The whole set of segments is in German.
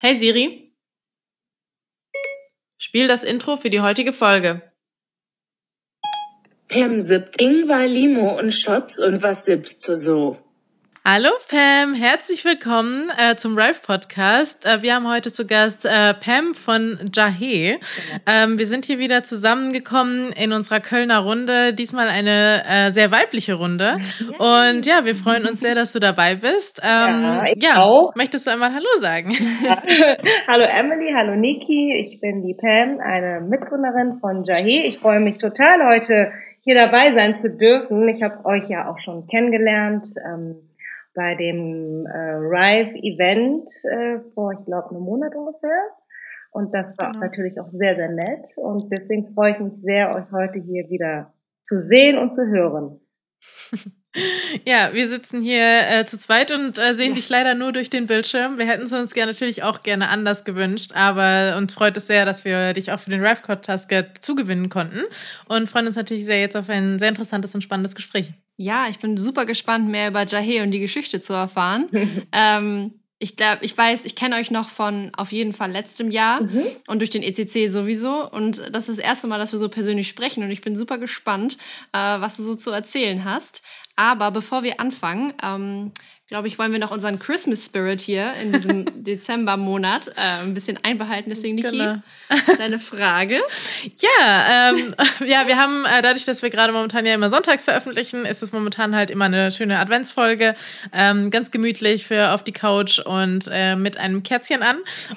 Hey Siri, spiel das Intro für die heutige Folge. Pam sippt Ingwer, Limo und Shots und was sippst du so? Hallo Pam, herzlich willkommen äh, zum Rife Podcast. Äh, wir haben heute zu Gast äh, Pam von Jahe. Ähm, wir sind hier wieder zusammengekommen in unserer Kölner Runde. Diesmal eine äh, sehr weibliche Runde. Ja. Und ja, wir freuen uns sehr, dass du dabei bist. Ähm, ja, ich ja, auch. möchtest du einmal Hallo sagen? Hallo Emily, hallo Niki. Ich bin die Pam, eine Mitgründerin von Jahe. Ich freue mich total heute hier dabei sein zu dürfen. Ich habe euch ja auch schon kennengelernt. Ähm, bei dem äh, Rive-Event äh, vor, ich glaube, einem Monat ungefähr. Und das war genau. natürlich auch sehr, sehr nett. Und deswegen freue ich mich sehr, euch heute hier wieder zu sehen und zu hören. Ja, wir sitzen hier äh, zu zweit und äh, sehen ja. dich leider nur durch den Bildschirm. Wir hätten es uns gerne, natürlich auch gerne anders gewünscht, aber uns freut es sehr, dass wir dich auch für den Rive Podcast zugewinnen konnten und freuen uns natürlich sehr jetzt auf ein sehr interessantes und spannendes Gespräch. Ja, ich bin super gespannt, mehr über Jahe und die Geschichte zu erfahren. ähm, ich glaube, ich weiß, ich kenne euch noch von auf jeden Fall letztem Jahr mhm. und durch den ECC sowieso. Und das ist das erste Mal, dass wir so persönlich sprechen und ich bin super gespannt, äh, was du so zu erzählen hast. Aber bevor wir anfangen, ähm, glaube ich, wollen wir noch unseren Christmas Spirit hier in diesem Dezembermonat äh, ein bisschen einbehalten. Deswegen, Niki, genau. deine Frage. Ja, ähm, ja, wir haben äh, dadurch, dass wir gerade momentan ja immer sonntags veröffentlichen, ist es momentan halt immer eine schöne Adventsfolge. Ähm, ganz gemütlich für auf die Couch und äh, mit einem Kerzchen an.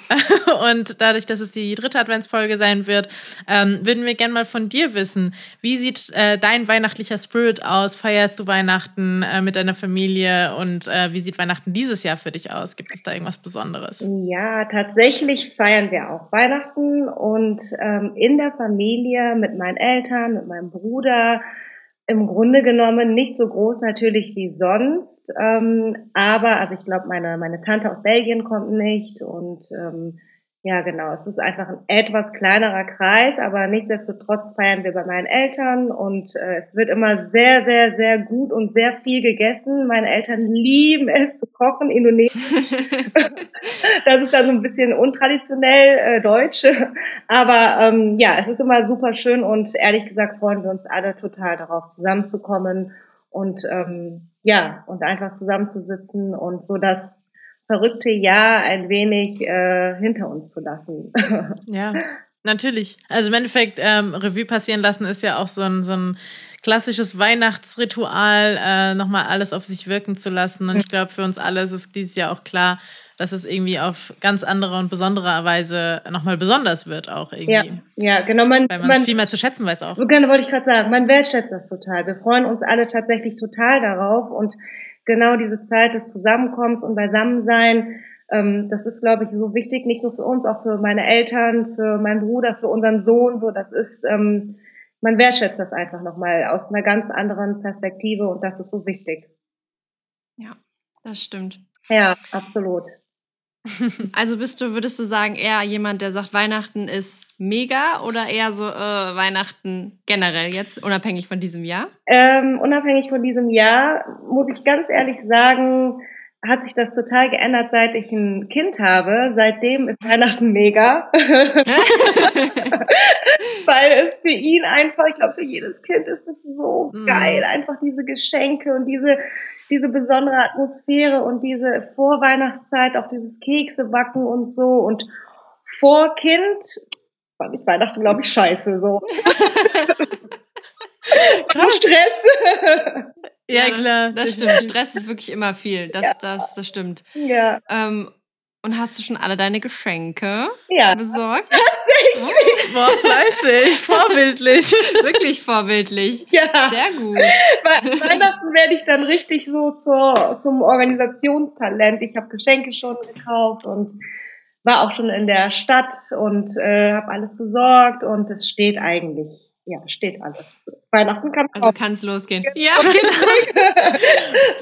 und dadurch, dass es die dritte Adventsfolge sein wird, ähm, würden wir gerne mal von dir wissen, wie sieht äh, dein weihnachtlicher Spirit aus? Feierst du Weihnachten äh, mit deiner Familie und äh, wie sieht Weihnachten dieses Jahr für dich aus? Gibt es da irgendwas Besonderes? Ja, tatsächlich feiern wir auch Weihnachten und ähm, in der Familie mit meinen Eltern, mit meinem Bruder. Im Grunde genommen nicht so groß natürlich wie sonst, ähm, aber also ich glaube, meine, meine Tante aus Belgien kommt nicht und ähm, ja, genau. Es ist einfach ein etwas kleinerer Kreis, aber nichtsdestotrotz feiern wir bei meinen Eltern und äh, es wird immer sehr, sehr, sehr gut und sehr viel gegessen. Meine Eltern lieben es zu kochen, indonesisch. das ist dann so ein bisschen untraditionell äh, deutsch. Aber ähm, ja, es ist immer super schön und ehrlich gesagt freuen wir uns alle total darauf, zusammenzukommen und ähm, ja, und einfach zusammenzusitzen und so das verrückte Jahr ein wenig äh, hinter uns zu lassen. ja, natürlich. Also im Endeffekt, ähm, Revue passieren lassen ist ja auch so ein, so ein klassisches Weihnachtsritual, äh, nochmal alles auf sich wirken zu lassen. Und ich glaube, für uns alle ist es dieses Jahr auch klar, dass es irgendwie auf ganz andere und besondere Weise nochmal besonders wird auch irgendwie. Ja, ja genau. Man, Weil man es viel mehr zu schätzen weiß auch. So gerne wollte ich gerade sagen, man wertschätzt das total. Wir freuen uns alle tatsächlich total darauf und genau diese Zeit des Zusammenkommens und Beisammensein, ähm, das ist, glaube ich, so wichtig, nicht nur für uns, auch für meine Eltern, für meinen Bruder, für unseren Sohn. So, das ist, ähm, man wertschätzt das einfach nochmal aus einer ganz anderen Perspektive und das ist so wichtig. Ja, das stimmt. Ja, absolut. Also bist du, würdest du sagen, eher jemand, der sagt, Weihnachten ist mega oder eher so äh, Weihnachten generell jetzt, unabhängig von diesem Jahr? Ähm, unabhängig von diesem Jahr, muss ich ganz ehrlich sagen, hat sich das total geändert, seit ich ein Kind habe. Seitdem ist Weihnachten mega. Weil es für ihn einfach, ich glaube, für jedes Kind ist es so mm. geil, einfach diese Geschenke und diese diese besondere Atmosphäre und diese Vorweihnachtszeit, auch dieses Kekse backen und so und vor Kind fand ich Weihnachten, glaube ich, scheiße, so. Krass. Stress. Ja, klar. Das stimmt. Stress ist wirklich immer viel. Das, ja. das, das stimmt. Ja. Ähm, und hast du schon alle deine Geschenke ja. besorgt? Tatsächlich. Boah, fleißig, vorbildlich. Wirklich vorbildlich. Ja. Sehr gut. Bei Weihnachten werde ich dann richtig so zur, zum Organisationstalent. Ich habe Geschenke schon gekauft und war auch schon in der Stadt und äh, habe alles besorgt und es steht eigentlich ja, steht alles. Weihnachten kann Also kann es losgehen. Ja, genau.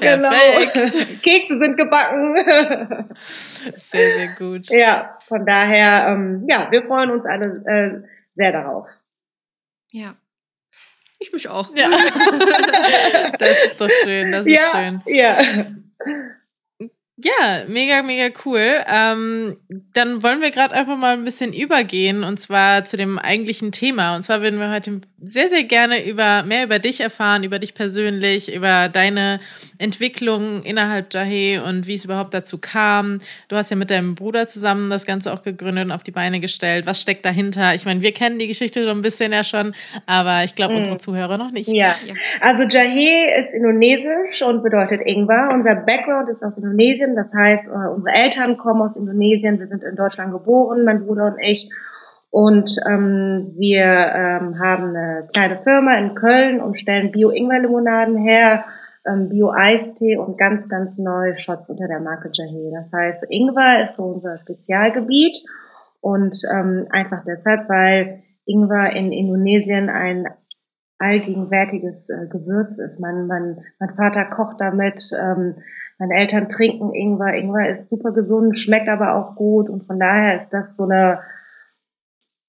genau. Perfekt. Kekse sind gebacken. sehr, sehr gut. Ja, von daher, ähm, ja, wir freuen uns alle äh, sehr darauf. Ja. Ich mich auch. Ja. das ist doch schön, das ist ja, schön. Ja. Ja, mega, mega cool. Ähm, dann wollen wir gerade einfach mal ein bisschen übergehen und zwar zu dem eigentlichen Thema. Und zwar würden wir heute sehr, sehr gerne über mehr über dich erfahren, über dich persönlich, über deine Entwicklung innerhalb Jahe und wie es überhaupt dazu kam. Du hast ja mit deinem Bruder zusammen das Ganze auch gegründet und auf die Beine gestellt. Was steckt dahinter? Ich meine, wir kennen die Geschichte schon ein bisschen ja schon, aber ich glaube, mhm. unsere Zuhörer noch nicht. Ja, also Jahe ist indonesisch und bedeutet Ingwer. Unser Background ist aus Indonesien. Indonesien. Das heißt, äh, unsere Eltern kommen aus Indonesien. Wir sind in Deutschland geboren, mein Bruder und ich. Und ähm, wir ähm, haben eine kleine Firma in Köln und stellen Bio-Ingwer-Limonaden her, ähm, Bio-Eistee und ganz, ganz neue Shots unter der Marke Jahe. Das heißt, Ingwer ist so unser Spezialgebiet und ähm, einfach deshalb, weil Ingwer in Indonesien ein allgegenwärtiges äh, Gewürz ist. Mein, mein, mein Vater kocht damit, ähm, meine Eltern trinken Ingwer. Ingwer ist super gesund, schmeckt aber auch gut und von daher ist das so eine,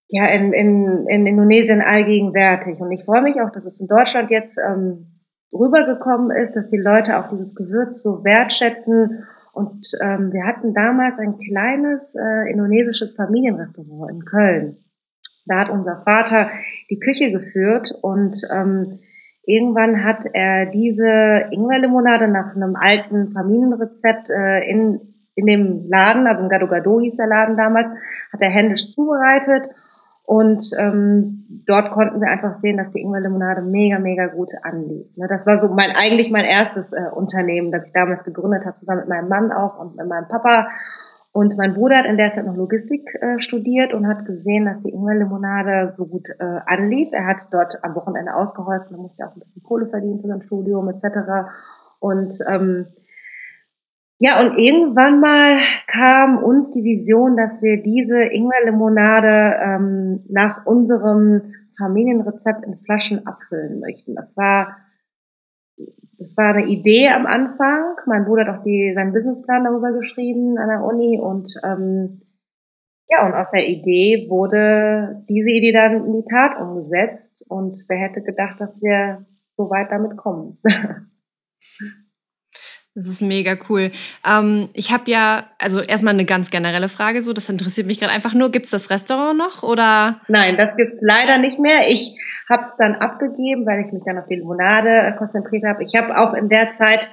ja, in, in, in Indonesien allgegenwärtig. Und ich freue mich auch, dass es in Deutschland jetzt ähm, rübergekommen ist, dass die Leute auch dieses Gewürz so wertschätzen. Und ähm, wir hatten damals ein kleines äh, indonesisches Familienrestaurant in Köln. Da hat unser Vater die Küche geführt und ähm, Irgendwann hat er diese Ingwerlimonade nach einem alten Familienrezept äh, in, in dem Laden, also im Gado Gado hieß der Laden damals, hat er händisch zubereitet. Und ähm, dort konnten wir einfach sehen, dass die Ingwerlimonade mega, mega gut anlief. Ne, das war so mein eigentlich mein erstes äh, Unternehmen, das ich damals gegründet habe, zusammen mit meinem Mann auch und mit meinem Papa. Und mein Bruder hat in der Zeit noch Logistik äh, studiert und hat gesehen, dass die Ingwerlimonade so gut äh, anlief. Er hat dort am Wochenende ausgeholfen, er musste auch ein bisschen Kohle verdienen für sein Studium etc. Und ähm, ja, und irgendwann mal kam uns die Vision, dass wir diese Ingwerlimonade ähm, nach unserem Familienrezept in Flaschen abfüllen möchten. Das war das war eine Idee am Anfang. Mein Bruder hat auch die, seinen Businessplan darüber geschrieben an der Uni und ähm, ja, und aus der Idee wurde diese Idee dann in die Tat umgesetzt und wer hätte gedacht, dass wir so weit damit kommen. Das ist mega cool. Ähm, ich habe ja, also erstmal eine ganz generelle Frage, so das interessiert mich gerade einfach nur. Gibt es das Restaurant noch oder? Nein, das gibt's leider nicht mehr. Ich habe es dann abgegeben, weil ich mich dann auf die Limonade äh, konzentriert habe. Ich habe auch in der Zeit,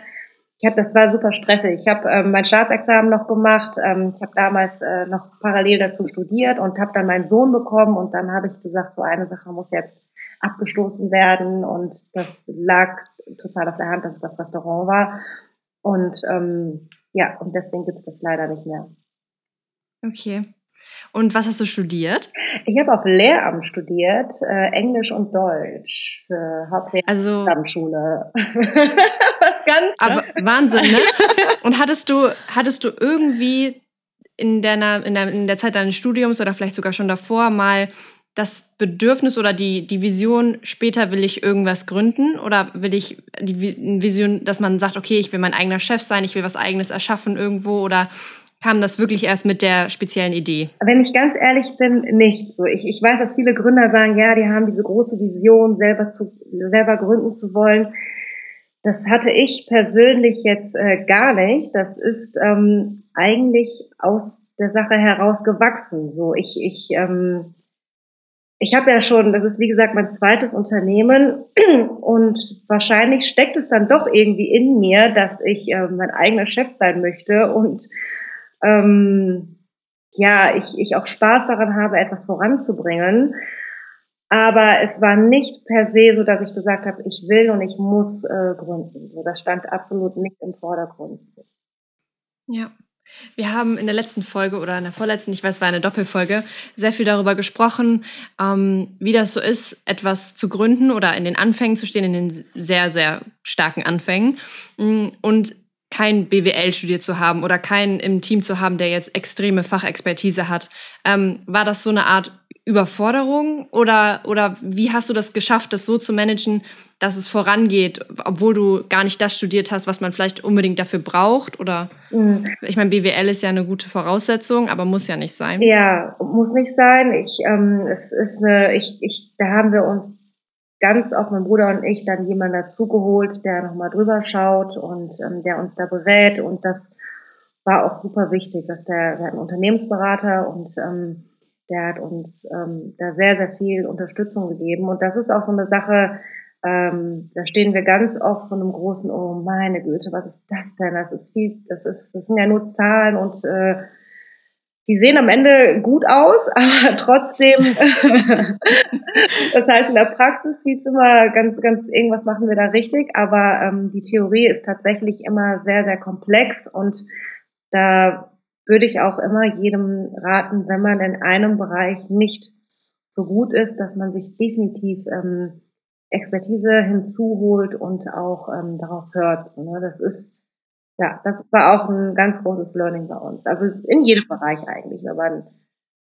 ich habe, das war super stressig. Ich habe ähm, mein Staatsexamen noch gemacht. Ähm, ich habe damals äh, noch parallel dazu studiert und habe dann meinen Sohn bekommen und dann habe ich gesagt, so eine Sache muss jetzt abgestoßen werden und das lag total auf der Hand, dass es das Restaurant war. Und ähm, ja, und deswegen gibt es das leider nicht mehr. Okay. Und was hast du studiert? Ich habe auf Lehramt studiert, äh, Englisch und Deutsch für Hauptschule. Also, was ganz. Aber Wahnsinn, ne? und hattest du, hattest du irgendwie in deiner, in der, in der Zeit deines Studiums oder vielleicht sogar schon davor mal das Bedürfnis oder die, die Vision, später will ich irgendwas gründen oder will ich die Vision, dass man sagt, okay, ich will mein eigener Chef sein, ich will was eigenes erschaffen irgendwo oder kam das wirklich erst mit der speziellen Idee? Wenn ich ganz ehrlich bin, nicht. Ich, ich weiß, dass viele Gründer sagen, ja, die haben diese große Vision, selber zu, selber gründen zu wollen. Das hatte ich persönlich jetzt äh, gar nicht. Das ist ähm, eigentlich aus der Sache heraus gewachsen. So, ich, ich ähm, ich habe ja schon, das ist wie gesagt mein zweites Unternehmen und wahrscheinlich steckt es dann doch irgendwie in mir, dass ich äh, mein eigener Chef sein möchte und ähm, ja, ich, ich auch Spaß daran habe, etwas voranzubringen. Aber es war nicht per se so, dass ich gesagt habe, ich will und ich muss äh, gründen. So, das stand absolut nicht im Vordergrund. Ja. Wir haben in der letzten Folge oder in der vorletzten, ich weiß, war eine Doppelfolge, sehr viel darüber gesprochen, ähm, wie das so ist, etwas zu gründen oder in den Anfängen zu stehen, in den sehr, sehr starken Anfängen mm, und kein BWL studiert zu haben oder keinen im Team zu haben, der jetzt extreme Fachexpertise hat. Ähm, war das so eine Art Überforderung oder, oder wie hast du das geschafft, das so zu managen, dass es vorangeht, obwohl du gar nicht das studiert hast, was man vielleicht unbedingt dafür braucht? Oder mhm. ich meine, BWL ist ja eine gute Voraussetzung, aber muss ja nicht sein. Ja, muss nicht sein. Ich, ähm, es ist eine, ich, ich, da haben wir uns ganz auch mein Bruder und ich dann jemanden dazugeholt, der nochmal drüber schaut und ähm, der uns da berät und das war auch super wichtig, dass der, der hat einen Unternehmensberater und ähm, der hat uns ähm, da sehr, sehr viel Unterstützung gegeben. Und das ist auch so eine Sache, ähm, da stehen wir ganz oft von einem großen, oh meine Güte, was ist das denn? Das ist viel, das ist, das sind ja nur Zahlen und äh, die sehen am Ende gut aus, aber trotzdem, das heißt, in der Praxis sieht es immer ganz, ganz, irgendwas machen wir da richtig, aber ähm, die Theorie ist tatsächlich immer sehr, sehr komplex und da würde ich auch immer jedem raten, wenn man in einem Bereich nicht so gut ist, dass man sich definitiv ähm, Expertise hinzuholt und auch ähm, darauf hört. So, ne? Das ist, ja, das war auch ein ganz großes Learning bei uns. Also in jedem Bereich eigentlich, wenn man,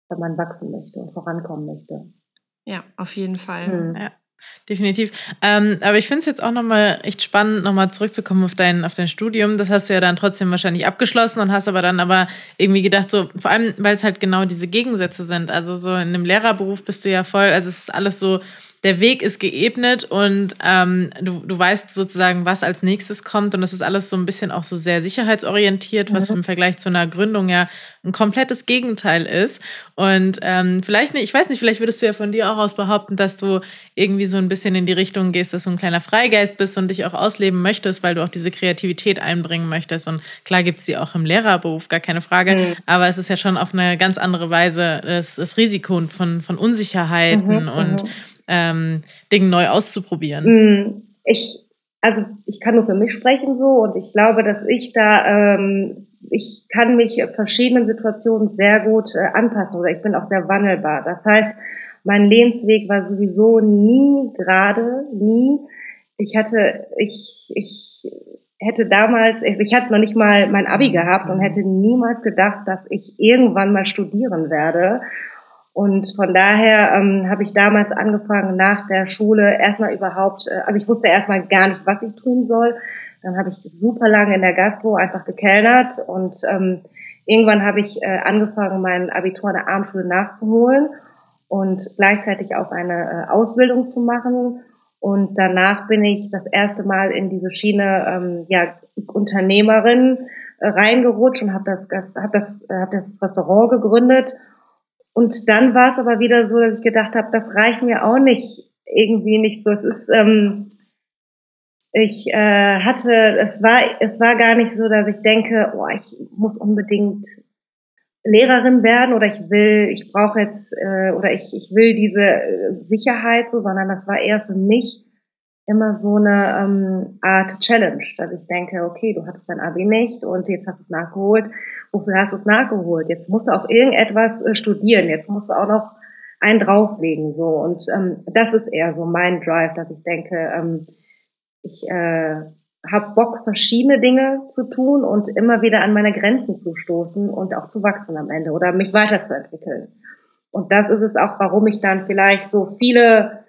wenn man wachsen möchte und vorankommen möchte. Ja, auf jeden Fall. Hm. Ja. Definitiv. Ähm, aber ich finde es jetzt auch nochmal echt spannend, nochmal zurückzukommen auf dein, auf dein Studium. Das hast du ja dann trotzdem wahrscheinlich abgeschlossen und hast aber dann aber irgendwie gedacht, so, vor allem, weil es halt genau diese Gegensätze sind. Also so in einem Lehrerberuf bist du ja voll, also es ist alles so der Weg ist geebnet und ähm, du, du weißt sozusagen, was als nächstes kommt. Und das ist alles so ein bisschen auch so sehr sicherheitsorientiert, was mhm. im Vergleich zu einer Gründung ja ein komplettes Gegenteil ist. Und ähm, vielleicht nicht, ich weiß nicht, vielleicht würdest du ja von dir auch aus behaupten, dass du irgendwie so ein bisschen in die Richtung gehst, dass du ein kleiner Freigeist bist und dich auch ausleben möchtest, weil du auch diese Kreativität einbringen möchtest. Und klar gibt es sie auch im Lehrerberuf, gar keine Frage. Mhm. Aber es ist ja schon auf eine ganz andere Weise das, das Risiko von, von Unsicherheiten mhm. und mhm ähm, Dinge neu auszuprobieren? Mm, ich, also ich kann nur für mich sprechen so und ich glaube, dass ich da, ähm, ich kann mich verschiedenen Situationen sehr gut äh, anpassen oder ich bin auch sehr wandelbar. Das heißt, mein Lebensweg war sowieso nie gerade, nie. Ich hatte, ich, ich hätte damals, ich hatte noch nicht mal mein Abi gehabt und hätte niemals gedacht, dass ich irgendwann mal studieren werde. Und von daher ähm, habe ich damals angefangen, nach der Schule erstmal überhaupt, äh, also ich wusste erstmal gar nicht, was ich tun soll. Dann habe ich super lange in der Gastro einfach gekellnert und ähm, irgendwann habe ich äh, angefangen, mein Abitur an der Abendschule nachzuholen und gleichzeitig auch eine äh, Ausbildung zu machen. Und danach bin ich das erste Mal in diese Schiene ähm, ja, Unternehmerin äh, reingerutscht und habe das, hab das, äh, hab das Restaurant gegründet und dann war es aber wieder so, dass ich gedacht habe, das reicht mir auch nicht irgendwie nicht so. Es ist, ähm, ich äh, hatte, es war, es war gar nicht so, dass ich denke, oh, ich muss unbedingt Lehrerin werden oder ich will, ich brauche jetzt äh, oder ich, ich will diese äh, Sicherheit so, sondern das war eher für mich immer so eine ähm, Art Challenge, dass ich denke, okay, du hattest dein Abi nicht und jetzt hast du es nachgeholt. Wofür hast du es nachgeholt? Jetzt musst du auch irgendetwas äh, studieren. Jetzt musst du auch noch einen drauflegen so und ähm, das ist eher so mein Drive, dass ich denke, ähm, ich äh, habe Bock, verschiedene Dinge zu tun und immer wieder an meine Grenzen zu stoßen und auch zu wachsen am Ende oder mich weiterzuentwickeln. Und das ist es auch, warum ich dann vielleicht so viele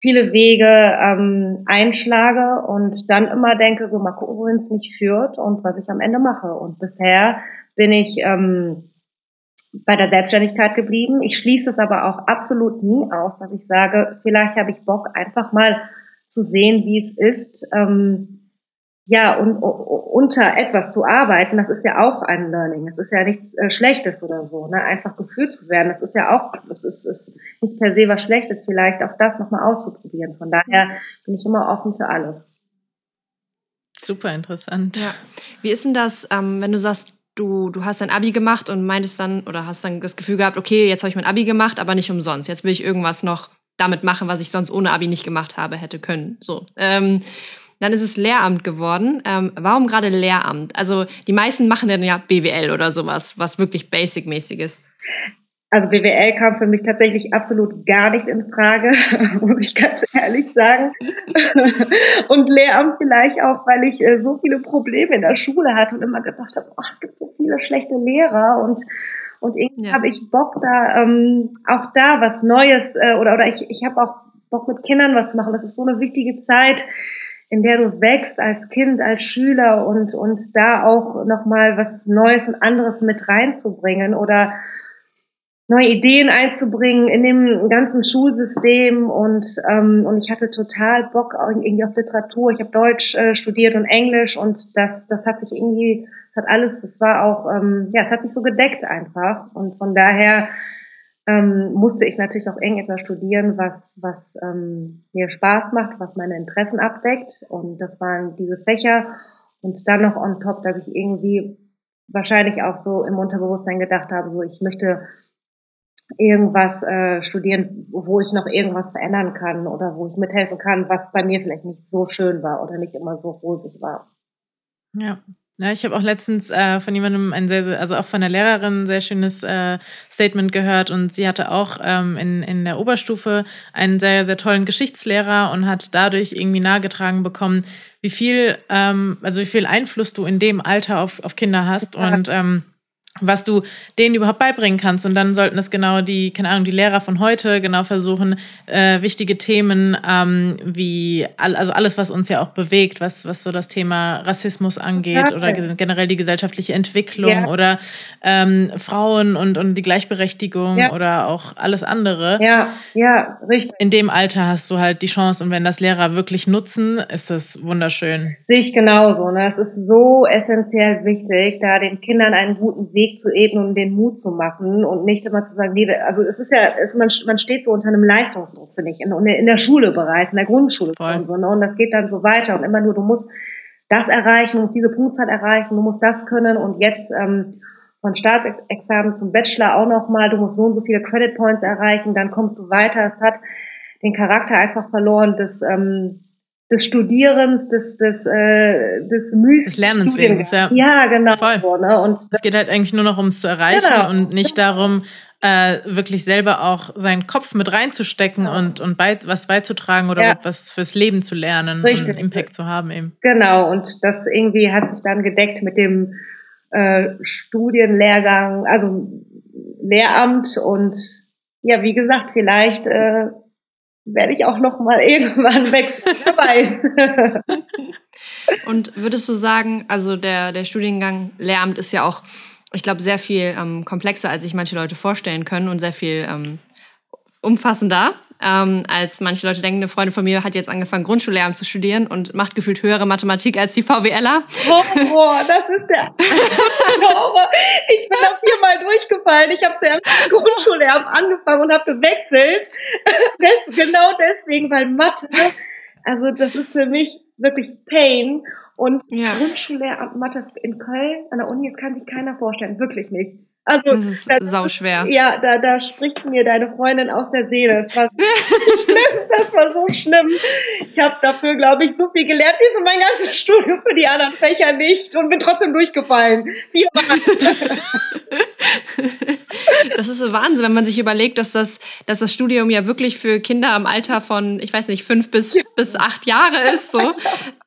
viele Wege ähm, einschlage und dann immer denke, so mal gucken, wohin es mich führt und was ich am Ende mache. Und bisher bin ich ähm, bei der Selbstständigkeit geblieben. Ich schließe es aber auch absolut nie aus, dass ich sage, vielleicht habe ich Bock, einfach mal zu sehen, wie es ist, ähm, ja, und, unter etwas zu arbeiten, das ist ja auch ein Learning. Es ist ja nichts äh, Schlechtes oder so, ne? Einfach gefühlt zu werden, das ist ja auch, das ist, ist nicht per se was Schlechtes, vielleicht auch das nochmal auszuprobieren. Von daher bin ich immer offen für alles. Super interessant. Ja. Wie ist denn das, ähm, wenn du sagst, du, du hast dein Abi gemacht und meintest dann, oder hast dann das Gefühl gehabt, okay, jetzt habe ich mein Abi gemacht, aber nicht umsonst. Jetzt will ich irgendwas noch damit machen, was ich sonst ohne Abi nicht gemacht habe, hätte können. So. Ähm, dann ist es Lehramt geworden. Ähm, warum gerade Lehramt? Also die meisten machen dann ja BWL oder sowas, was wirklich basic-mäßig ist. Also BWL kam für mich tatsächlich absolut gar nicht in Frage, muss ich ganz ehrlich sagen. und Lehramt vielleicht auch, weil ich äh, so viele Probleme in der Schule hatte und immer gedacht habe, oh, es gibt so viele schlechte Lehrer und und irgendwie ja. habe ich Bock da ähm, auch da was Neues äh, oder oder ich ich habe auch Bock mit Kindern was zu machen. Das ist so eine wichtige Zeit in der du wächst als Kind, als Schüler und, und da auch nochmal was Neues und anderes mit reinzubringen oder neue Ideen einzubringen in dem ganzen Schulsystem und ähm, und ich hatte total Bock irgendwie auf Literatur. Ich habe Deutsch äh, studiert und Englisch und das das hat sich irgendwie Es hat alles, es war auch, ähm, ja, es hat sich so gedeckt einfach. Und von daher ähm, musste ich natürlich auch eng etwas studieren, was, was ähm, mir Spaß macht, was meine Interessen abdeckt. Und das waren diese Fächer. Und dann noch on top, dass ich irgendwie wahrscheinlich auch so im Unterbewusstsein gedacht habe, so ich möchte irgendwas äh, studieren, wo ich noch irgendwas verändern kann oder wo ich mithelfen kann, was bei mir vielleicht nicht so schön war oder nicht immer so rosig war. Ja. Ja, ich habe auch letztens äh, von jemandem ein sehr, sehr, also auch von der Lehrerin ein sehr schönes äh, Statement gehört und sie hatte auch ähm, in, in der Oberstufe einen sehr, sehr tollen Geschichtslehrer und hat dadurch irgendwie nahegetragen bekommen, wie viel, ähm, also wie viel Einfluss du in dem Alter auf, auf Kinder hast ja. und ähm, was du denen überhaupt beibringen kannst. Und dann sollten es genau die, keine Ahnung, die Lehrer von heute genau versuchen, äh, wichtige Themen ähm, wie, all, also alles, was uns ja auch bewegt, was, was so das Thema Rassismus angeht okay. oder generell die gesellschaftliche Entwicklung ja. oder ähm, Frauen und, und die Gleichberechtigung ja. oder auch alles andere. Ja, ja, richtig. In dem Alter hast du halt die Chance und wenn das Lehrer wirklich nutzen, ist das wunderschön. Sehe ich genauso. Ne? Es ist so essentiell wichtig, da den Kindern einen guten Weg Weg zu ebnen und den Mut zu machen und nicht immer zu sagen, nee, also es ist ja, es, man, man steht so unter einem Leistungsdruck, finde ich, in, in der Schule bereits, in der Grundschule und so, ne? und das geht dann so weiter und immer nur, du musst das erreichen, du musst diese Punktzahl erreichen, du musst das können und jetzt ähm, von Staatsexamen zum Bachelor auch nochmal, du musst so und so viele Credit Points erreichen, dann kommst du weiter. Es hat den Charakter einfach verloren des ähm, des Studierens, des, des, äh, des Müs Des Lernens wegen, ja. Ja, genau. Voll. So, ne? und es geht halt eigentlich nur noch ums zu erreichen genau. und nicht darum, äh, wirklich selber auch seinen Kopf mit reinzustecken ja. und, und bei, was beizutragen oder ja. was fürs Leben zu lernen Richtig. und Impact zu haben eben. Genau, und das irgendwie hat sich dann gedeckt mit dem äh, Studienlehrgang, also Lehramt und ja, wie gesagt, vielleicht äh, werde ich auch noch mal irgendwann wechseln, wer. Und würdest du sagen, also der, der Studiengang Lehramt ist ja auch, ich glaube, sehr viel ähm, komplexer, als sich manche Leute vorstellen können und sehr viel ähm, umfassender ähm, als manche Leute denken. Eine Freundin von mir hat jetzt angefangen, Grundschullehramt zu studieren und macht gefühlt höhere Mathematik als die VWLer. Oh, boah, das ist der Ich bin da viermal durchgefallen. Ich habe zuerst Grundschullehramt angefangen und habe gewechselt. Das, genau deswegen, weil Mathe, also das ist für mich wirklich Pain. Und ja. Grundschullehramt Mathe in Köln an der Uni, das kann sich keiner vorstellen, wirklich nicht. Also, das ist das, sauschwer. Ja, da, da spricht mir deine Freundin aus der Seele. Das war so schlimm, das war so schlimm. Ich habe dafür, glaube ich, so viel gelernt wie für mein ganzes Studium, für die anderen Fächer nicht und bin trotzdem durchgefallen. Das ist so Wahnsinn, wenn man sich überlegt, dass das, dass das Studium ja wirklich für Kinder im Alter von, ich weiß nicht, fünf bis, bis acht Jahre ist. So.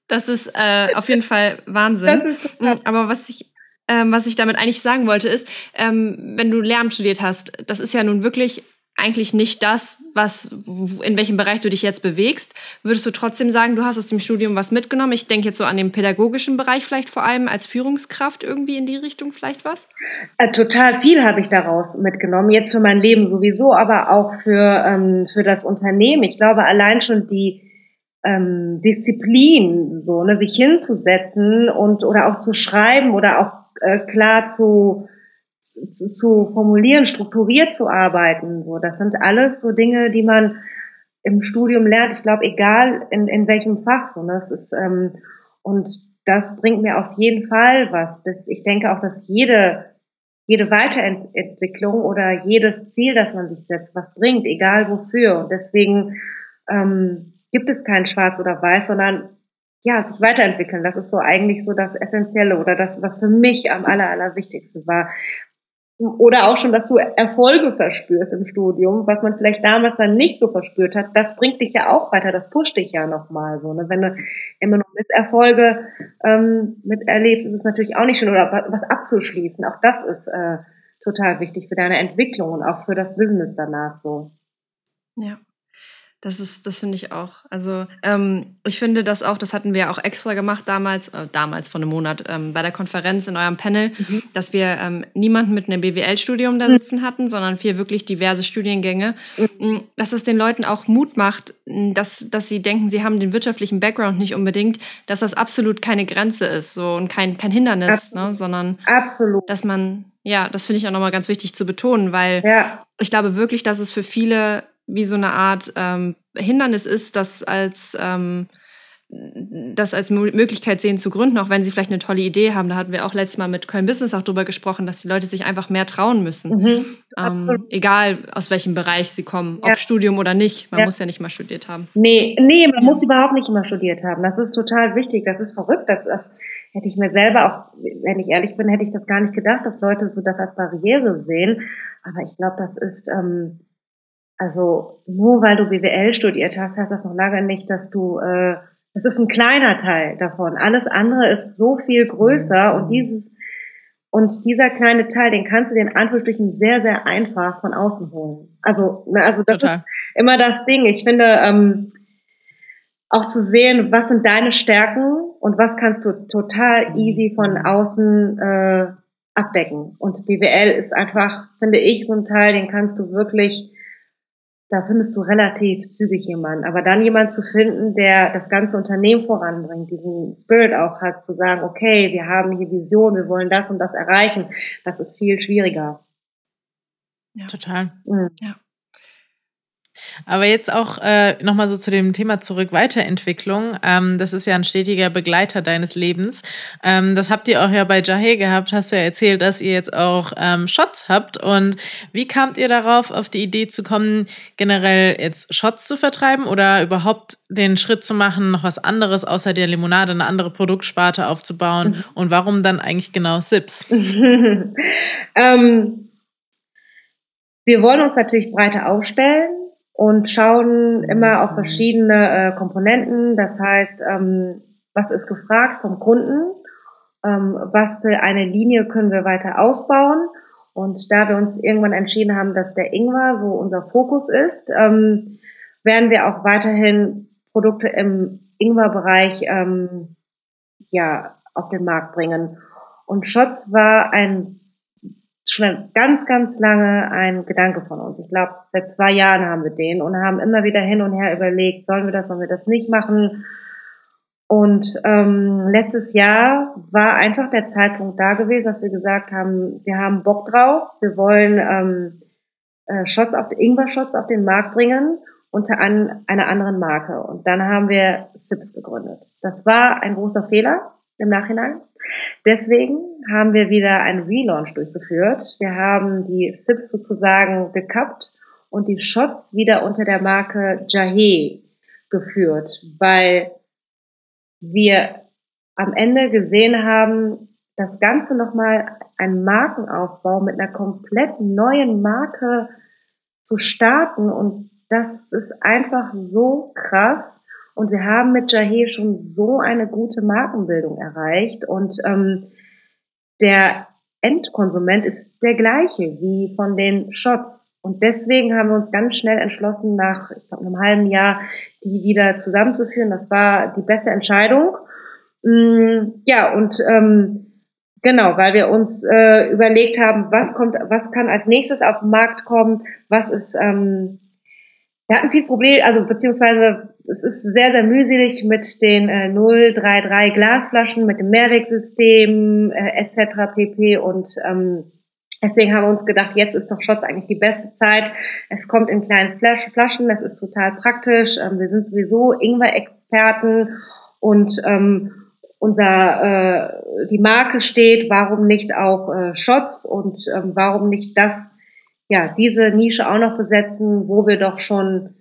Das ist äh, auf jeden Fall Wahnsinn. Aber was ich ähm, was ich damit eigentlich sagen wollte, ist, ähm, wenn du Lehramt studiert hast, das ist ja nun wirklich eigentlich nicht das, was, in welchem Bereich du dich jetzt bewegst. Würdest du trotzdem sagen, du hast aus dem Studium was mitgenommen? Ich denke jetzt so an den pädagogischen Bereich vielleicht vor allem als Führungskraft irgendwie in die Richtung vielleicht was? Äh, total viel habe ich daraus mitgenommen, jetzt für mein Leben sowieso, aber auch für, ähm, für das Unternehmen. Ich glaube, allein schon die ähm, Disziplin, so, ne, sich hinzusetzen und oder auch zu schreiben oder auch äh, klar zu, zu, zu formulieren, strukturiert zu arbeiten. So, das sind alles so Dinge, die man im Studium lernt. Ich glaube, egal in, in welchem Fach. So, das ist ähm, und das bringt mir auf jeden Fall was. Das, ich denke auch, dass jede jede Weiterentwicklung oder jedes Ziel, das man sich setzt, was bringt, egal wofür. Und deswegen ähm, gibt es kein Schwarz oder Weiß, sondern ja, sich weiterentwickeln. Das ist so eigentlich so das Essentielle oder das, was für mich am aller, allerwichtigsten war. Oder auch schon, dass du Erfolge verspürst im Studium, was man vielleicht damals dann nicht so verspürt hat. Das bringt dich ja auch weiter, das pusht dich ja nochmal so. Ne? Wenn du immer noch Misserfolge ähm, miterlebst, ist es natürlich auch nicht schön. Oder was abzuschließen, auch das ist äh, total wichtig für deine Entwicklung und auch für das Business danach so. Ja. Das ist, das finde ich auch. Also ähm, ich finde das auch, das hatten wir auch extra gemacht damals, äh, damals vor einem Monat ähm, bei der Konferenz in eurem Panel, mhm. dass wir ähm, niemanden mit einem BWL-Studium da mhm. sitzen hatten, sondern vier wirklich diverse Studiengänge, mhm. dass es den Leuten auch Mut macht, dass, dass sie denken, sie haben den wirtschaftlichen Background nicht unbedingt, dass das absolut keine Grenze ist so und kein, kein Hindernis, ne, sondern absolut. dass man, ja, das finde ich auch nochmal ganz wichtig zu betonen, weil ja. ich glaube wirklich, dass es für viele wie so eine Art ähm, Hindernis ist, das als ähm, das als Möglichkeit sehen zu gründen, auch wenn sie vielleicht eine tolle Idee haben. Da hatten wir auch letztes Mal mit Köln Business auch drüber gesprochen, dass die Leute sich einfach mehr trauen müssen. Mhm, ähm, egal aus welchem Bereich sie kommen, ja. ob Studium oder nicht. Man ja. muss ja nicht mal studiert haben. Nee, nee, man ja. muss überhaupt nicht immer studiert haben. Das ist total wichtig. Das ist verrückt. Das, das hätte ich mir selber auch, wenn ich ehrlich bin, hätte ich das gar nicht gedacht, dass Leute so das als Barriere sehen. Aber ich glaube, das ist ähm, also nur weil du BWL studiert hast, heißt das noch lange nicht, dass du, äh, das ist ein kleiner Teil davon. Alles andere ist so viel größer und dieses und dieser kleine Teil, den kannst du den Anführungsstrichen sehr, sehr einfach von außen holen. Also, ne, also das Total. ist immer das Ding. Ich finde, ähm, auch zu sehen, was sind deine Stärken und was kannst du total easy von außen äh, abdecken. Und BWL ist einfach, finde ich, so ein Teil, den kannst du wirklich da findest du relativ zügig jemanden. Aber dann jemand zu finden, der das ganze Unternehmen voranbringt, diesen Spirit auch hat, zu sagen, okay, wir haben hier Vision, wir wollen das und das erreichen, das ist viel schwieriger. Ja. Total. Mhm. Ja. Aber jetzt auch äh, nochmal so zu dem Thema zurück Weiterentwicklung. Ähm, das ist ja ein stetiger Begleiter deines Lebens. Ähm, das habt ihr auch ja bei Jahe gehabt. Hast du ja erzählt, dass ihr jetzt auch ähm, Shots habt. Und wie kamt ihr darauf, auf die Idee zu kommen, generell jetzt Shots zu vertreiben oder überhaupt den Schritt zu machen, noch was anderes außer der Limonade, eine andere Produktsparte aufzubauen? Mhm. Und warum dann eigentlich genau Sips? ähm, wir wollen uns natürlich breiter aufstellen und schauen immer auf verschiedene äh, Komponenten. Das heißt, ähm, was ist gefragt vom Kunden? Ähm, was für eine Linie können wir weiter ausbauen? Und da wir uns irgendwann entschieden haben, dass der Ingwer so unser Fokus ist, ähm, werden wir auch weiterhin Produkte im Ingwer-Bereich ähm, ja, auf den Markt bringen. Und Shots war ein schon ganz, ganz lange ein Gedanke von uns. Ich glaube, seit zwei Jahren haben wir den und haben immer wieder hin und her überlegt, sollen wir das, sollen wir das nicht machen. Und ähm, letztes Jahr war einfach der Zeitpunkt da gewesen, dass wir gesagt haben, wir haben Bock drauf, wir wollen ähm, äh, Shots auf Ingwer-Shots auf den Markt bringen unter an, einer anderen Marke. Und dann haben wir Sips gegründet. Das war ein großer Fehler im Nachhinein. Deswegen haben wir wieder einen Relaunch durchgeführt. Wir haben die Sips sozusagen gekappt und die Shots wieder unter der Marke Jahe geführt, weil wir am Ende gesehen haben, das Ganze nochmal ein Markenaufbau mit einer komplett neuen Marke zu starten und das ist einfach so krass und wir haben mit Jahe schon so eine gute Markenbildung erreicht. Und ähm, der Endkonsument ist der gleiche wie von den Shots. Und deswegen haben wir uns ganz schnell entschlossen, nach ich glaube, einem halben Jahr die wieder zusammenzuführen. Das war die beste Entscheidung. Mm, ja, und ähm, genau, weil wir uns äh, überlegt haben, was kommt, was kann als nächstes auf den Markt kommen, was ist ähm, wir hatten viel Problem, also beziehungsweise es ist sehr, sehr mühselig mit den äh, 033 Glasflaschen, mit dem Mehrwegsystem äh, etc. pp. Und ähm, deswegen haben wir uns gedacht, jetzt ist doch Shots eigentlich die beste Zeit. Es kommt in kleinen Flasch Flaschen, das ist total praktisch. Ähm, wir sind sowieso Ingwer-Experten und ähm, unser äh, die Marke steht, warum nicht auch äh, Shots und ähm, warum nicht das ja, diese Nische auch noch besetzen, wo wir doch schon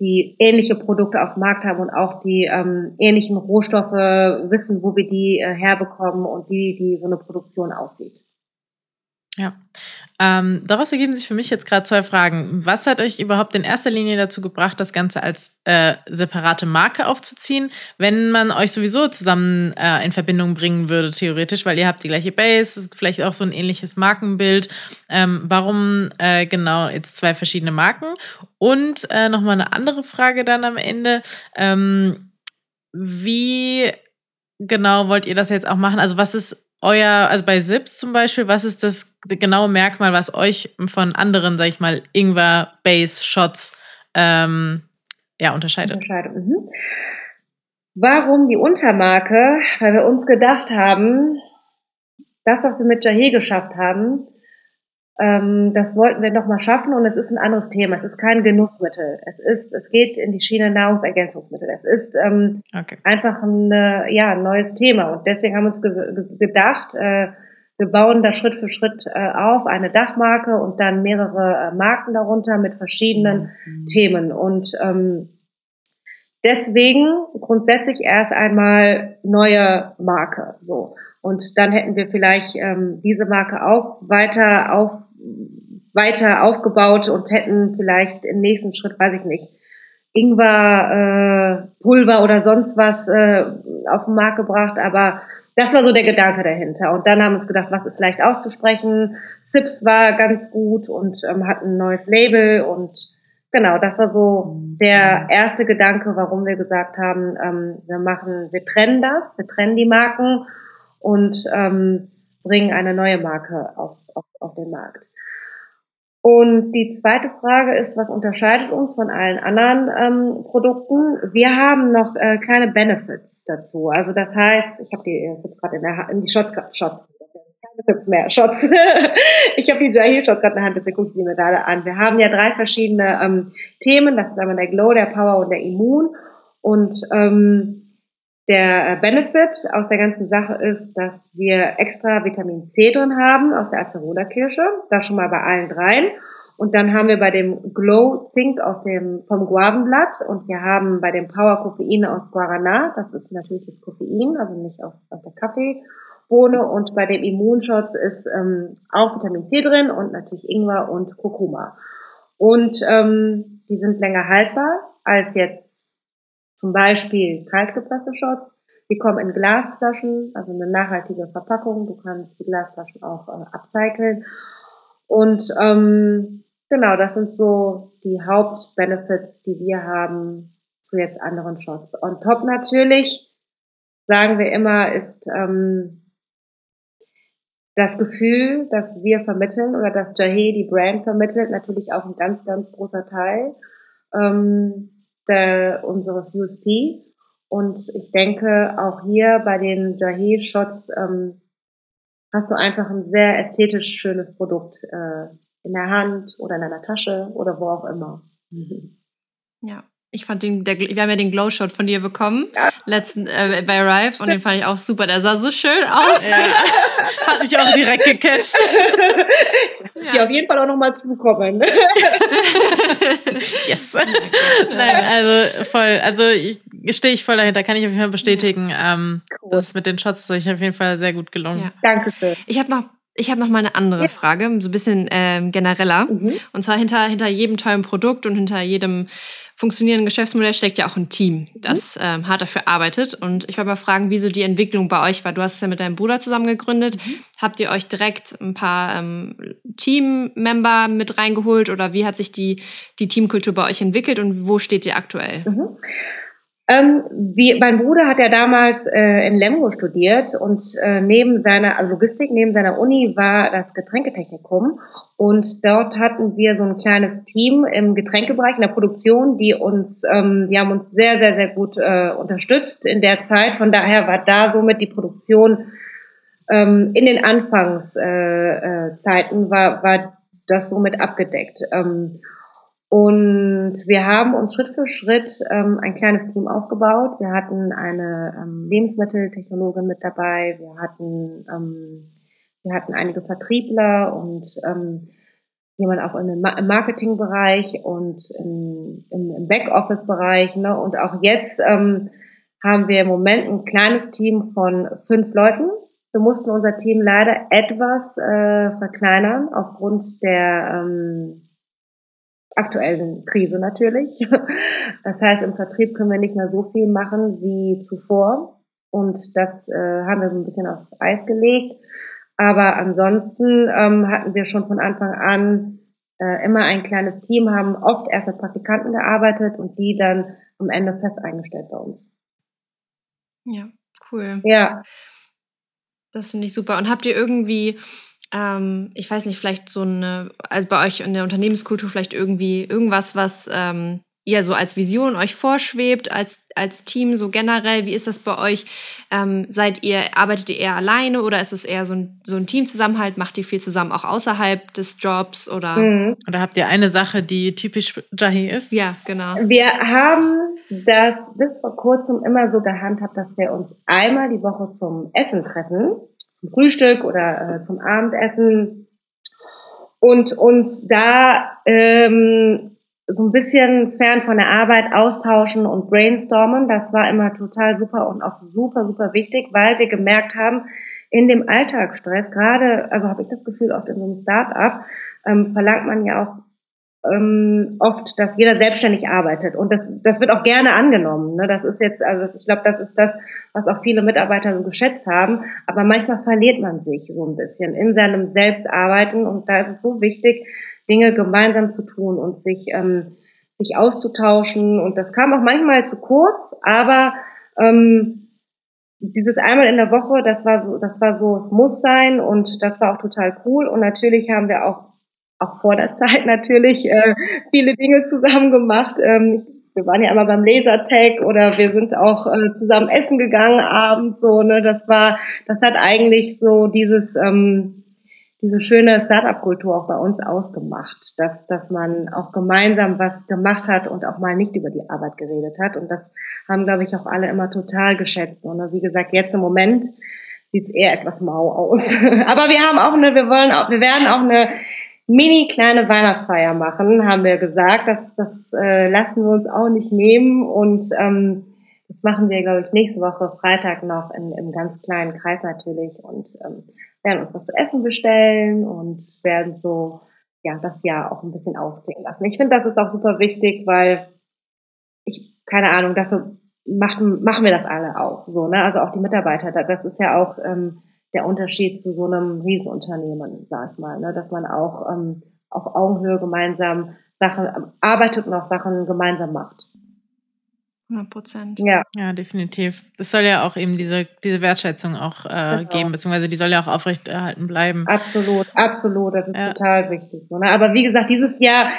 die ähnliche Produkte auf dem Markt haben und auch die ähm, ähnlichen Rohstoffe wissen, wo wir die äh, herbekommen und wie die so eine Produktion aussieht. Ja, Ähm, daraus ergeben sich für mich jetzt gerade zwei Fragen. Was hat euch überhaupt in erster Linie dazu gebracht, das Ganze als äh, separate Marke aufzuziehen, wenn man euch sowieso zusammen äh, in Verbindung bringen würde, theoretisch, weil ihr habt die gleiche Base, vielleicht auch so ein ähnliches Markenbild. Ähm, warum äh, genau jetzt zwei verschiedene Marken? Und äh, nochmal eine andere Frage dann am Ende. Ähm, wie genau wollt ihr das jetzt auch machen? Also was ist euer, also bei Sips zum Beispiel, was ist das genaue Merkmal, was euch von anderen, sag ich mal, Ingwer-Base-Shots ähm, ja, unterscheidet? unterscheidet. Mhm. Warum die Untermarke? Weil wir uns gedacht haben, das, was wir mit Jahé geschafft haben, ähm, das wollten wir nochmal schaffen und es ist ein anderes Thema. Es ist kein Genussmittel. Es ist, es geht in die Schiene Nahrungsergänzungsmittel. Es ist ähm, okay. einfach ein, äh, ja, ein neues Thema. Und deswegen haben wir uns ge gedacht, äh, wir bauen da Schritt für Schritt äh, auf, eine Dachmarke und dann mehrere äh, Marken darunter mit verschiedenen mhm. Themen. Und ähm, deswegen grundsätzlich erst einmal neue Marke. So. Und dann hätten wir vielleicht ähm, diese Marke auch weiter auf weiter aufgebaut und hätten vielleicht im nächsten Schritt, weiß ich nicht, Ingwer, äh, Pulver oder sonst was äh, auf den Markt gebracht, aber das war so der Gedanke dahinter. Und dann haben wir uns gedacht, was ist leicht auszusprechen. Sips war ganz gut und ähm, hat ein neues Label und genau, das war so der erste Gedanke, warum wir gesagt haben, ähm, wir machen, wir trennen das, wir trennen die Marken und ähm, bringen eine neue Marke auf, auf, auf den Markt. Und die zweite Frage ist, was unterscheidet uns von allen anderen ähm, Produkten? Wir haben noch äh, kleine Benefits dazu. Also das heißt, ich habe die ich hab's gerade in der Hand, in die Shots Shots keine Tipps mehr, Shots. ich habe die Jahil Shots gerade in der Hand, deswegen gucke ich die mir gerade an. Wir haben ja drei verschiedene ähm, Themen, das ist einmal der Glow, der Power und der Immun. Und ähm, der äh, Benefit aus der ganzen Sache ist, dass wir extra Vitamin C drin haben aus der Acerola-Kirsche. Das schon mal bei allen dreien. Und dann haben wir bei dem Glow Zink aus dem, vom Guavenblatt und wir haben bei dem Power Koffein aus Guarana, das ist natürlich das Koffein, also nicht aus, aus der Kaffeebohne. Und bei dem Immunschutz ist ähm, auch Vitamin C drin und natürlich Ingwer und Kurkuma. Und ähm, die sind länger haltbar als jetzt zum Beispiel kaltgepresste Shots. Die kommen in Glasflaschen, also eine nachhaltige Verpackung. Du kannst die Glasflaschen auch äh, upcyclen. Und ähm, genau, das sind so die Hauptbenefits, die wir haben zu jetzt anderen Shots. On top natürlich, sagen wir immer, ist ähm, das Gefühl, das wir vermitteln oder das Jahe die Brand vermittelt, natürlich auch ein ganz, ganz großer Teil. Ähm, der, unseres USP. Und ich denke, auch hier bei den Jahe-Shots ähm, hast du einfach ein sehr ästhetisch schönes Produkt äh, in der Hand oder in deiner Tasche oder wo auch immer. Ja. Ich fand den, der, wir haben ja den Glow Shot von dir bekommen, ja. letzten äh, bei Rive und den fand ich auch super. Der sah so schön aus. Ja. Hat mich auch direkt gecasht. Ja. Die auf jeden Fall auch nochmal zukommen. yes. Nein, also voll. Also ich stehe ich voll dahinter, kann ich auf jeden Fall bestätigen. Ähm, cool. Das mit den Shots ist euch auf jeden Fall sehr gut gelungen. Ja. Danke schön. Ich habe noch ich habe noch mal eine andere. Frage, so ein bisschen ähm, genereller. Mhm. Und zwar hinter, hinter jedem tollen Produkt und hinter jedem funktionierenden Geschäftsmodell steckt ja auch ein Team, das mhm. ähm, hart dafür arbeitet. Und ich wollte mal fragen, wie so die Entwicklung bei euch war. Du hast es ja mit deinem Bruder zusammen gegründet. Mhm. Habt ihr euch direkt ein paar ähm, Teammember mit reingeholt oder wie hat sich die, die Teamkultur bei euch entwickelt und wo steht ihr aktuell? Mhm. Ähm, wie, mein Bruder hat ja damals äh, in Lemgo studiert und äh, neben seiner also Logistik, neben seiner Uni war das Getränketechnikum und dort hatten wir so ein kleines Team im Getränkebereich, in der Produktion, die uns, ähm, die haben uns sehr, sehr, sehr gut äh, unterstützt in der Zeit. Von daher war da somit die Produktion ähm, in den Anfangszeiten äh, äh, war, war das somit abgedeckt. Ähm, und wir haben uns Schritt für Schritt ähm, ein kleines Team aufgebaut. Wir hatten eine ähm, Lebensmitteltechnologin mit dabei, wir hatten, ähm, wir hatten einige Vertriebler und ähm, jemand auch im Marketingbereich und im, im, im Backoffice-Bereich. Ne? Und auch jetzt ähm, haben wir im Moment ein kleines Team von fünf Leuten wir mussten unser Team leider etwas äh, verkleinern aufgrund der ähm, aktuellen Krise natürlich. Das heißt, im Vertrieb können wir nicht mehr so viel machen wie zuvor. Und das äh, haben wir so ein bisschen auf Eis gelegt. Aber ansonsten ähm, hatten wir schon von Anfang an äh, immer ein kleines Team, haben oft erst als Praktikanten gearbeitet und die dann am Ende fest eingestellt bei uns. Ja, cool. Ja. Das finde ich super. Und habt ihr irgendwie, ähm, ich weiß nicht, vielleicht so eine, also bei euch in der Unternehmenskultur vielleicht irgendwie irgendwas, was ähm, ihr so als Vision euch vorschwebt, als, als Team so generell? Wie ist das bei euch? Ähm, seid ihr, arbeitet ihr eher alleine oder ist es eher so ein, so ein Teamzusammenhalt? Macht ihr viel zusammen auch außerhalb des Jobs oder? Mhm. Oder habt ihr eine Sache, die typisch Jahi ist? Ja, genau. Wir haben das bis vor kurzem immer so gehandhabt, dass wir uns einmal die Woche zum Essen treffen, zum Frühstück oder äh, zum Abendessen und uns da ähm, so ein bisschen fern von der Arbeit austauschen und brainstormen. Das war immer total super und auch super, super wichtig, weil wir gemerkt haben, in dem Alltagsstress, gerade, also habe ich das Gefühl, oft in so einem Start-up, ähm, verlangt man ja auch ähm, oft, dass jeder selbstständig arbeitet. Und das, das wird auch gerne angenommen. Ne? Das ist jetzt, also ich glaube, das ist das, was auch viele Mitarbeiter so geschätzt haben. Aber manchmal verliert man sich so ein bisschen in seinem Selbstarbeiten. Und da ist es so wichtig, Dinge gemeinsam zu tun und sich, ähm, sich auszutauschen. Und das kam auch manchmal zu kurz, aber ähm, dieses einmal in der Woche, das war so, das war so, es muss sein und das war auch total cool. Und natürlich haben wir auch auch vor der Zeit natürlich äh, viele Dinge zusammen gemacht. Ähm, wir waren ja einmal beim Lasertag oder wir sind auch äh, zusammen essen gegangen abends so. Ne, das war, das hat eigentlich so dieses ähm, diese schöne Startup-Kultur auch bei uns ausgemacht, dass, dass man auch gemeinsam was gemacht hat und auch mal nicht über die Arbeit geredet hat. Und das haben, glaube ich, auch alle immer total geschätzt. Und wie gesagt, jetzt im Moment sieht es eher etwas mau aus. Aber wir haben auch eine, wir wollen auch, wir werden auch eine mini kleine Weihnachtsfeier machen, haben wir gesagt. Das, das äh, lassen wir uns auch nicht nehmen. Und ähm, das machen wir, glaube ich, nächste Woche Freitag noch in, im ganz kleinen Kreis natürlich. Und ähm, werden uns was zu essen bestellen und werden so ja das Jahr auch ein bisschen ausklingen lassen. Ich finde, das ist auch super wichtig, weil ich keine Ahnung dafür machen machen wir das alle auch so ne? Also auch die Mitarbeiter das ist ja auch ähm, der Unterschied zu so einem Riesenunternehmen sag ich mal ne? Dass man auch ähm, auf Augenhöhe gemeinsam Sachen arbeitet und auch Sachen gemeinsam macht 100 Prozent. Ja. Ja, definitiv. Das soll ja auch eben diese, diese Wertschätzung auch äh, genau. geben, beziehungsweise die soll ja auch aufrechterhalten bleiben. Absolut, absolut. Das ist ja. total wichtig. Ne? Aber wie gesagt, dieses Jahr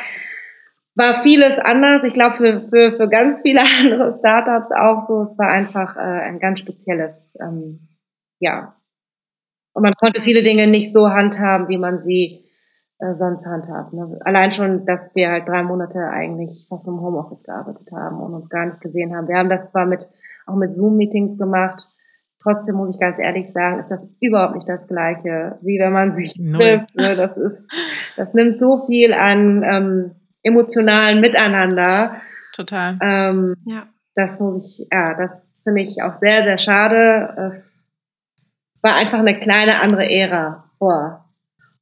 war vieles anders. Ich glaube, für, für, für ganz viele andere Startups auch so. Es war einfach äh, ein ganz spezielles ähm, Jahr. Und man konnte viele Dinge nicht so handhaben, wie man sie äh, sonst handhabt. Ne? Allein schon, dass wir halt drei Monate eigentlich fast im Homeoffice gearbeitet haben und uns gar nicht gesehen haben. Wir haben das zwar mit auch mit Zoom-Meetings gemacht, trotzdem muss ich ganz ehrlich sagen, ist das überhaupt nicht das Gleiche, wie wenn man sich trifft. Ne? Das ist, das nimmt so viel an ähm, emotionalen Miteinander. Total. Ähm, ja. Das muss ich, ja, das finde ich auch sehr, sehr schade. Es war einfach eine kleine andere Ära vor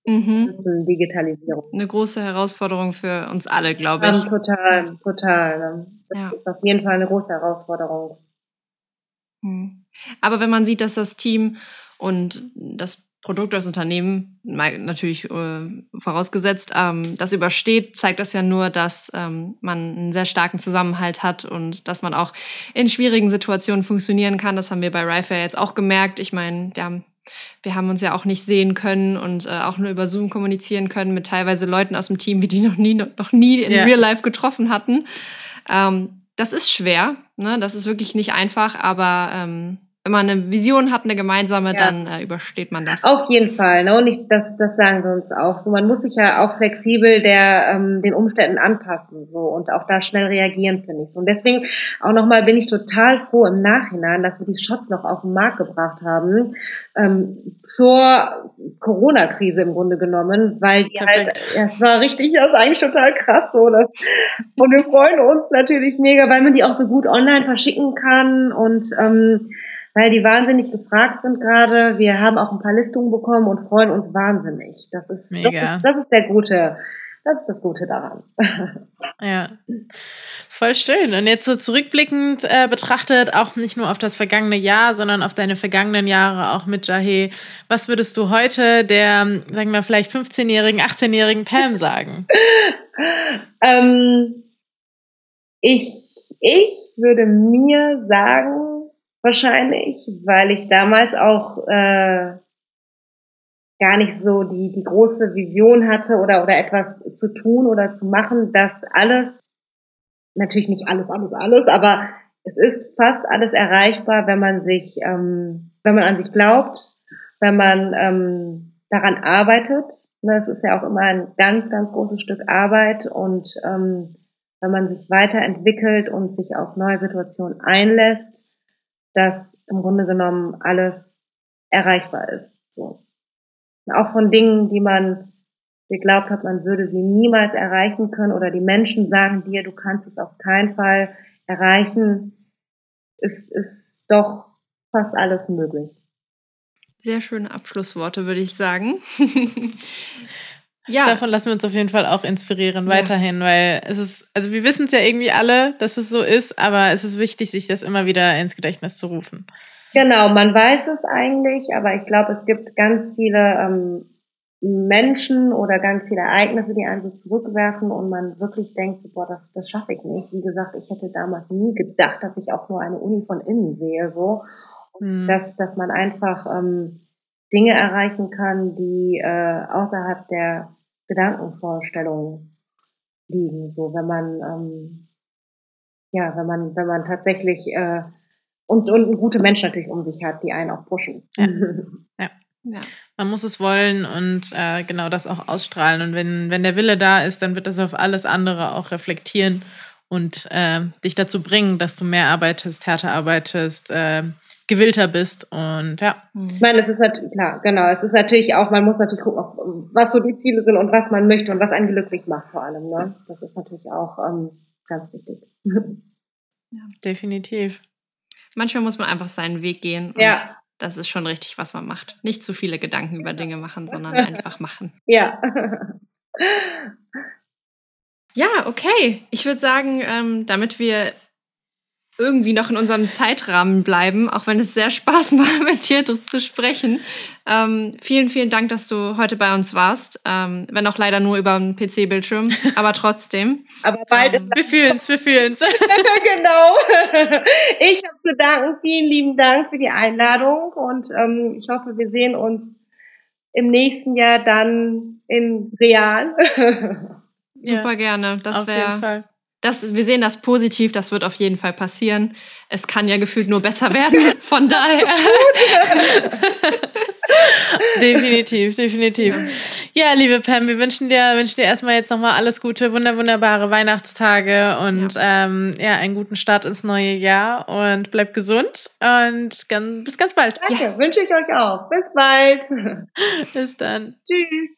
Mhm. Digitalisierung. Eine große Herausforderung für uns alle, glaube ich. Ja, total, total. Das ja. ist auf jeden Fall eine große Herausforderung. Mhm. Aber wenn man sieht, dass das Team und das Produkt, das Unternehmen, natürlich äh, vorausgesetzt, ähm, das übersteht, zeigt das ja nur, dass ähm, man einen sehr starken Zusammenhalt hat und dass man auch in schwierigen Situationen funktionieren kann. Das haben wir bei Rifair jetzt auch gemerkt. Ich meine, wir haben wir haben uns ja auch nicht sehen können und äh, auch nur über Zoom kommunizieren können mit teilweise Leuten aus dem Team, wie die noch nie, noch nie in ja. Real Life getroffen hatten. Ähm, das ist schwer, ne? das ist wirklich nicht einfach, aber ähm, wenn man eine Vision hat, eine gemeinsame, ja. dann äh, übersteht man das. Auf jeden Fall. Ne? Und ich, das, das sagen wir uns auch. So, man muss sich ja auch flexibel der, ähm, den Umständen anpassen so und auch da schnell reagieren, finde ich. So. Und deswegen auch nochmal bin ich total froh im Nachhinein, dass wir die Shots noch auf den Markt gebracht haben ähm, zur Corona-Krise im Grunde genommen, weil die halt, ja, es war richtig, das ist eigentlich total krass so. Das, und wir freuen uns natürlich mega, weil man die auch so gut online verschicken kann und ähm, weil die wahnsinnig gefragt sind gerade. Wir haben auch ein paar Listungen bekommen und freuen uns wahnsinnig. Das ist. Das ist, das ist der gute, das ist das Gute daran. Ja, voll schön. Und jetzt so zurückblickend äh, betrachtet, auch nicht nur auf das vergangene Jahr, sondern auf deine vergangenen Jahre auch mit Jahe. Was würdest du heute der, sagen wir vielleicht 15-jährigen, 18-jährigen Pam sagen? ähm, ich, ich würde mir sagen, wahrscheinlich, weil ich damals auch äh, gar nicht so die, die große Vision hatte oder, oder etwas zu tun oder zu machen, dass alles, natürlich nicht alles, alles, alles, aber es ist fast alles erreichbar, wenn man sich, ähm, wenn man an sich glaubt, wenn man ähm, daran arbeitet. Ne, es ist ja auch immer ein ganz, ganz großes Stück Arbeit und ähm, wenn man sich weiterentwickelt und sich auf neue Situationen einlässt, dass im Grunde genommen alles erreichbar ist. So. Auch von Dingen, die man geglaubt hat, man würde sie niemals erreichen können oder die Menschen sagen dir, du kannst es auf keinen Fall erreichen, ist, ist doch fast alles möglich. Sehr schöne Abschlussworte, würde ich sagen. ja. Davon lassen wir uns auf jeden Fall auch inspirieren, weiterhin, ja. weil es ist, also wir wissen es ja irgendwie alle, dass es so ist, aber es ist wichtig, sich das immer wieder ins Gedächtnis zu rufen. Genau, man weiß es eigentlich, aber ich glaube, es gibt ganz viele ähm, Menschen oder ganz viele Ereignisse, die einen so zurückwerfen und man wirklich denkt, boah, das, das schaffe ich nicht. Wie gesagt, ich hätte damals nie gedacht, dass ich auch nur eine Uni von innen sehe, so. Mhm. Dass, dass man einfach ähm, Dinge erreichen kann, die äh, außerhalb der Gedankenvorstellungen liegen. So, wenn man ähm, ja, wenn man, wenn man tatsächlich äh, und, und gute Menschen natürlich um sich hat, die einen auch pushen. Ja. ja. ja. Man muss es wollen und äh, genau das auch ausstrahlen. Und wenn, wenn der Wille da ist, dann wird das auf alles andere auch reflektieren und äh, dich dazu bringen, dass du mehr arbeitest, härter arbeitest, äh, gewillter bist und ja. Ich meine, es ist natürlich, klar, genau, es ist natürlich auch, man muss natürlich gucken, was so die Ziele sind und was man möchte und was einen glücklich macht vor allem, ne? Das ist natürlich auch ähm, ganz wichtig. Ja, definitiv manchmal muss man einfach seinen Weg gehen. Und ja. das ist schon richtig, was man macht. Nicht zu viele Gedanken über Dinge machen, sondern einfach machen. Ja. Ja, okay. Ich würde sagen, ähm, damit wir irgendwie noch in unserem Zeitrahmen bleiben, auch wenn es sehr Spaß macht, mit dir zu sprechen. Ähm, vielen, vielen Dank, dass du heute bei uns warst. Ähm, wenn auch leider nur über einen PC-Bildschirm, aber trotzdem. aber bald ähm, Wir fühlen es, wir fühlen es. genau. Ich habe zu danken. Vielen lieben Dank für die Einladung und ähm, ich hoffe, wir sehen uns im nächsten Jahr dann in real. Super ja, gerne. Das wäre das, wir sehen das positiv, das wird auf jeden Fall passieren. Es kann ja gefühlt nur besser werden. Von daher. definitiv, definitiv. Ja, liebe Pam, wir wünschen dir, wünschen dir erstmal jetzt nochmal alles Gute, wunder, wunderbare Weihnachtstage und ja. Ähm, ja, einen guten Start ins neue Jahr und bleib gesund und ganz, bis ganz bald. Danke, ja. wünsche ich euch auch. Bis bald. Bis dann. Tschüss.